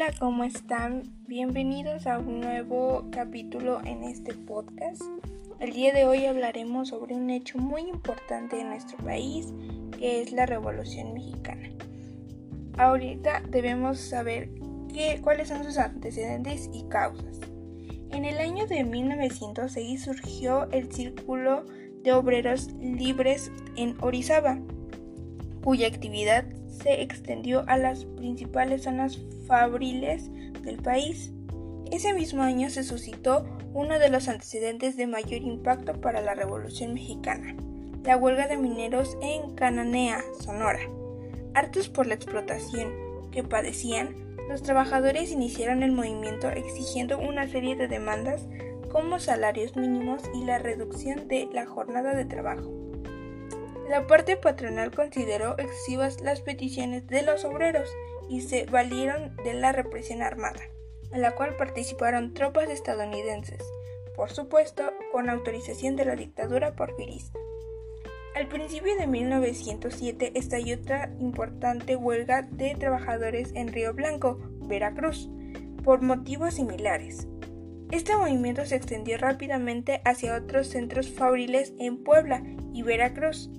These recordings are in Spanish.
Hola, ¿cómo están? Bienvenidos a un nuevo capítulo en este podcast. El día de hoy hablaremos sobre un hecho muy importante en nuestro país, que es la Revolución Mexicana. Ahorita debemos saber qué, cuáles son sus antecedentes y causas. En el año de 1906 surgió el Círculo de Obreros Libres en Orizaba, cuya actividad se extendió a las principales zonas fabriles del país. Ese mismo año se suscitó uno de los antecedentes de mayor impacto para la Revolución Mexicana, la huelga de mineros en Cananea, Sonora. Hartos por la explotación que padecían, los trabajadores iniciaron el movimiento exigiendo una serie de demandas como salarios mínimos y la reducción de la jornada de trabajo. La parte patronal consideró excesivas las peticiones de los obreros y se valieron de la represión armada, en la cual participaron tropas estadounidenses, por supuesto con autorización de la dictadura porfirista. Al principio de 1907 estalló otra importante huelga de trabajadores en Río Blanco, Veracruz, por motivos similares. Este movimiento se extendió rápidamente hacia otros centros fabriles en Puebla y Veracruz,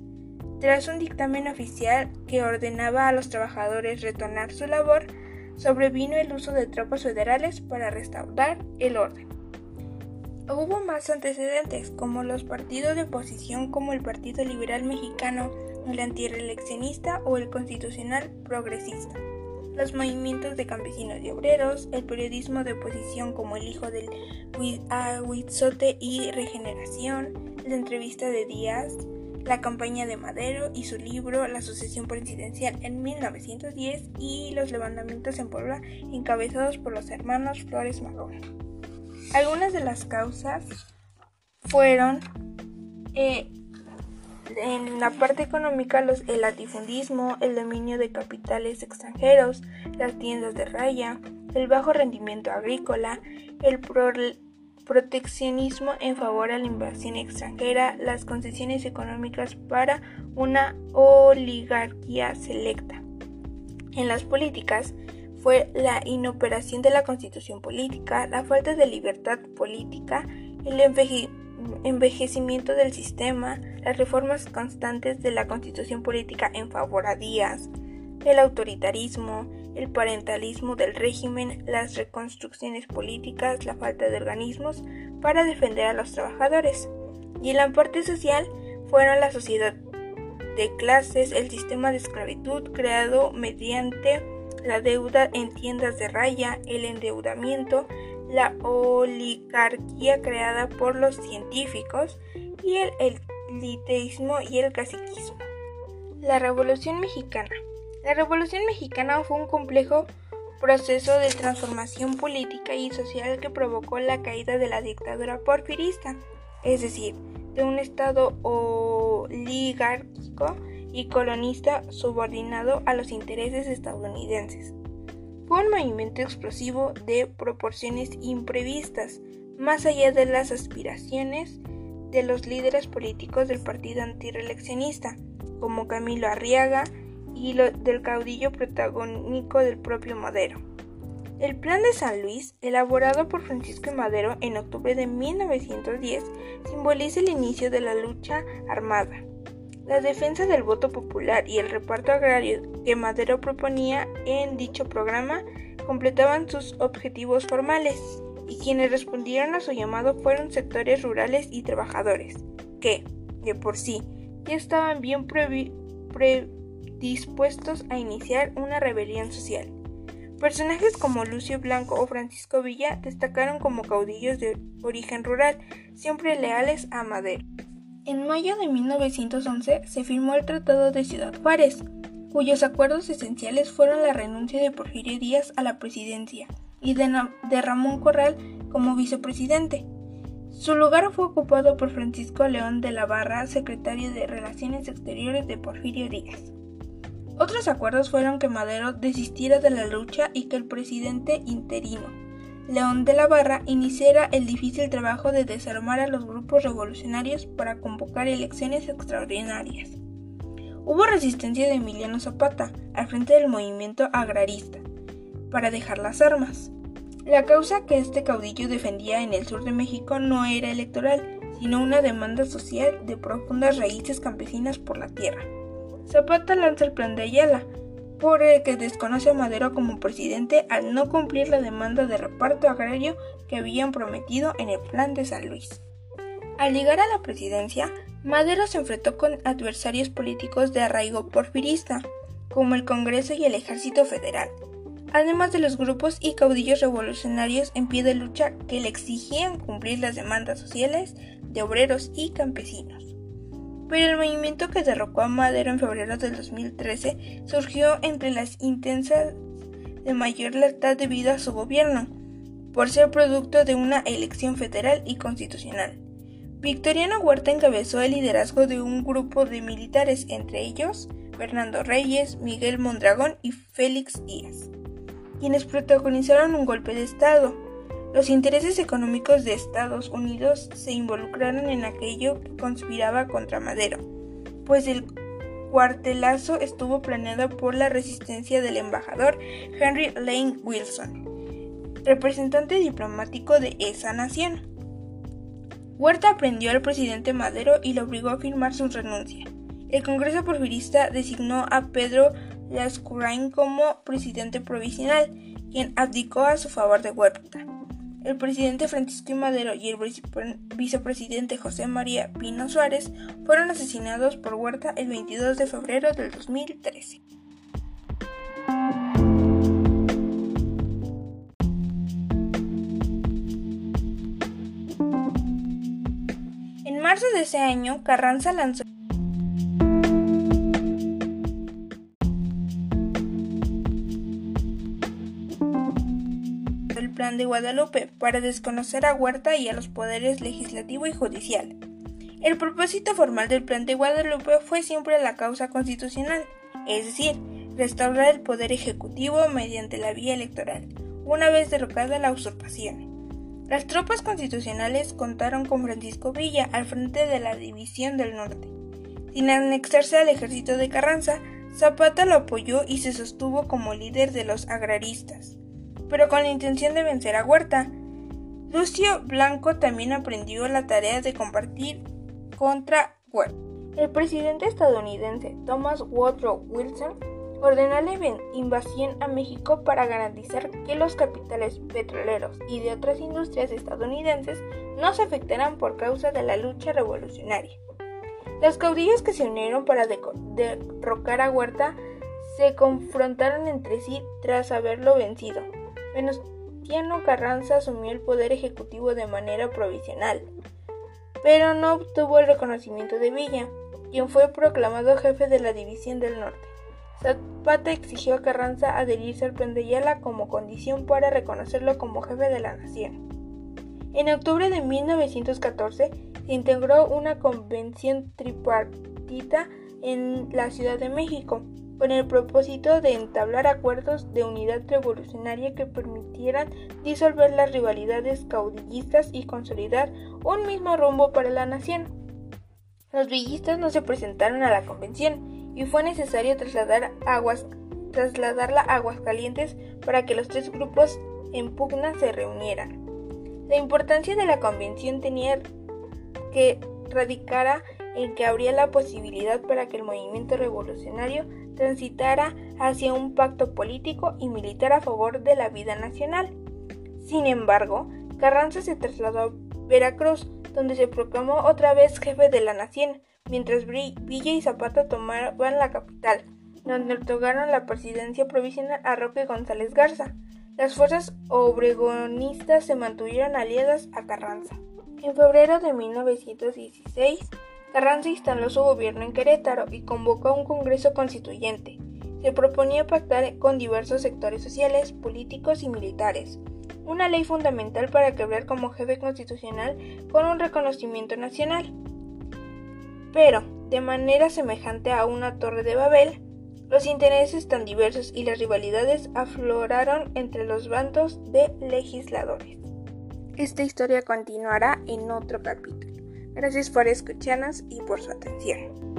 tras un dictamen oficial que ordenaba a los trabajadores retornar su labor, sobrevino el uso de tropas federales para restaurar el orden. Hubo más antecedentes, como los partidos de oposición como el Partido Liberal Mexicano, el antireeleccionista o el Constitucional Progresista, los movimientos de campesinos y obreros, el periodismo de oposición como el Hijo del Huitzote y Regeneración, la entrevista de Díaz, la campaña de Madero y su libro La sucesión presidencial en 1910 y los levantamientos en Puebla encabezados por los hermanos Flores Magón. Algunas de las causas fueron eh, en la parte económica los, el latifundismo, el dominio de capitales extranjeros, las tiendas de raya, el bajo rendimiento agrícola, el proteccionismo en favor a la inversión extranjera, las concesiones económicas para una oligarquía selecta. En las políticas fue la inoperación de la constitución política, la falta de libertad política, el envejecimiento del sistema, las reformas constantes de la constitución política en favor a Díaz, el autoritarismo, el parentalismo del régimen, las reconstrucciones políticas, la falta de organismos para defender a los trabajadores. Y en la parte social fueron la sociedad de clases, el sistema de esclavitud creado mediante la deuda en tiendas de raya, el endeudamiento, la oligarquía creada por los científicos y el eliteísmo y el caciquismo. La Revolución Mexicana la Revolución Mexicana fue un complejo proceso de transformación política y social que provocó la caída de la dictadura porfirista, es decir, de un Estado oligárquico y colonista subordinado a los intereses estadounidenses. Fue un movimiento explosivo de proporciones imprevistas, más allá de las aspiraciones de los líderes políticos del partido antireeleccionista, como Camilo Arriaga, y lo del caudillo protagónico del propio Madero. El Plan de San Luis, elaborado por Francisco Madero en octubre de 1910, simboliza el inicio de la lucha armada. La defensa del voto popular y el reparto agrario que Madero proponía en dicho programa completaban sus objetivos formales, y quienes respondieron a su llamado fueron sectores rurales y trabajadores, que, de por sí, ya estaban bien previstos dispuestos a iniciar una rebelión social. Personajes como Lucio Blanco o Francisco Villa destacaron como caudillos de origen rural, siempre leales a Madero. En mayo de 1911 se firmó el Tratado de Ciudad Juárez, cuyos acuerdos esenciales fueron la renuncia de Porfirio Díaz a la presidencia y de, Ramón Corral como vicepresidente. Su lugar fue ocupado por Francisco León de la Barra, secretario de Relaciones Exteriores de Porfirio Díaz. Otros acuerdos fueron que Madero desistiera de la lucha y que el presidente interino, León de la Barra, iniciara el difícil trabajo de desarmar a los grupos revolucionarios para convocar elecciones extraordinarias. Hubo resistencia de Emiliano Zapata al frente del movimiento agrarista, para dejar las armas. La causa que este caudillo defendía en el sur de México no era electoral, sino una demanda social de profundas raíces campesinas por la tierra. Zapata lanza el plan de Ayala, por el que desconoce a Madero como presidente al no cumplir la demanda de reparto agrario que habían prometido en el plan de San Luis. Al llegar a la presidencia, Madero se enfrentó con adversarios políticos de arraigo porfirista, como el Congreso y el Ejército Federal, además de los grupos y caudillos revolucionarios en pie de lucha que le exigían cumplir las demandas sociales de obreros y campesinos. Pero el movimiento que derrocó a Madero en febrero del 2013 surgió entre las intensas de mayor lealtad debido a su gobierno, por ser producto de una elección federal y constitucional. Victoriano Huerta encabezó el liderazgo de un grupo de militares, entre ellos Fernando Reyes, Miguel Mondragón y Félix Díaz quienes protagonizaron un golpe de Estado. Los intereses económicos de Estados Unidos se involucraron en aquello que conspiraba contra Madero, pues el cuartelazo estuvo planeado por la resistencia del embajador Henry Lane Wilson, representante diplomático de esa nación. Huerta aprendió al presidente Madero y lo obligó a firmar su renuncia. El Congreso Porfirista designó a Pedro Lascurain como presidente provisional, quien abdicó a su favor de Huerta. El presidente Francisco I. Madero y el vicepresidente José María Pino Suárez fueron asesinados por Huerta el 22 de febrero del 2013. En marzo de ese año, Carranza lanzó Plan de Guadalupe para desconocer a Huerta y a los poderes legislativo y judicial. El propósito formal del Plan de Guadalupe fue siempre la causa constitucional, es decir, restaurar el poder ejecutivo mediante la vía electoral, una vez derrocada la usurpación. Las tropas constitucionales contaron con Francisco Villa al frente de la División del Norte. Sin anexarse al ejército de Carranza, Zapata lo apoyó y se sostuvo como líder de los agraristas pero con la intención de vencer a Huerta. Lucio Blanco también aprendió la tarea de compartir contra Huerta. El presidente estadounidense Thomas Woodrow Wilson ordenó la invasión a México para garantizar que los capitales petroleros y de otras industrias estadounidenses no se afectaran por causa de la lucha revolucionaria. Los caudillos que se unieron para derrocar a Huerta se confrontaron entre sí tras haberlo vencido. Venustiano Carranza asumió el poder ejecutivo de manera provisional, pero no obtuvo el reconocimiento de Villa, quien fue proclamado jefe de la División del Norte. Zapata exigió a Carranza adherirse al plan como condición para reconocerlo como jefe de la nación. En octubre de 1914 se integró una convención tripartita en la Ciudad de México, con el propósito de entablar acuerdos de unidad revolucionaria que permitieran disolver las rivalidades caudillistas y consolidar un mismo rumbo para la nación. Los villistas no se presentaron a la convención y fue necesario trasladar aguas, trasladarla a Aguascalientes para que los tres grupos en pugna se reunieran. La importancia de la convención tenía que radicara en que habría la posibilidad para que el movimiento revolucionario transitara hacia un pacto político y militar a favor de la vida nacional. Sin embargo, Carranza se trasladó a Veracruz, donde se proclamó otra vez jefe de la nación, mientras Villa y Zapata tomaban la capital, donde otorgaron la presidencia provisional a Roque González Garza. Las fuerzas obregonistas se mantuvieron aliadas a Carranza. En febrero de 1916, Carranza instaló su gobierno en Querétaro y convocó a un Congreso Constituyente. Se proponía pactar con diversos sectores sociales, políticos y militares una ley fundamental para quebrar como jefe constitucional con un reconocimiento nacional. Pero, de manera semejante a una torre de Babel, los intereses tan diversos y las rivalidades afloraron entre los bandos de legisladores. Esta historia continuará en otro capítulo. Gracias por escucharnos y por su atención.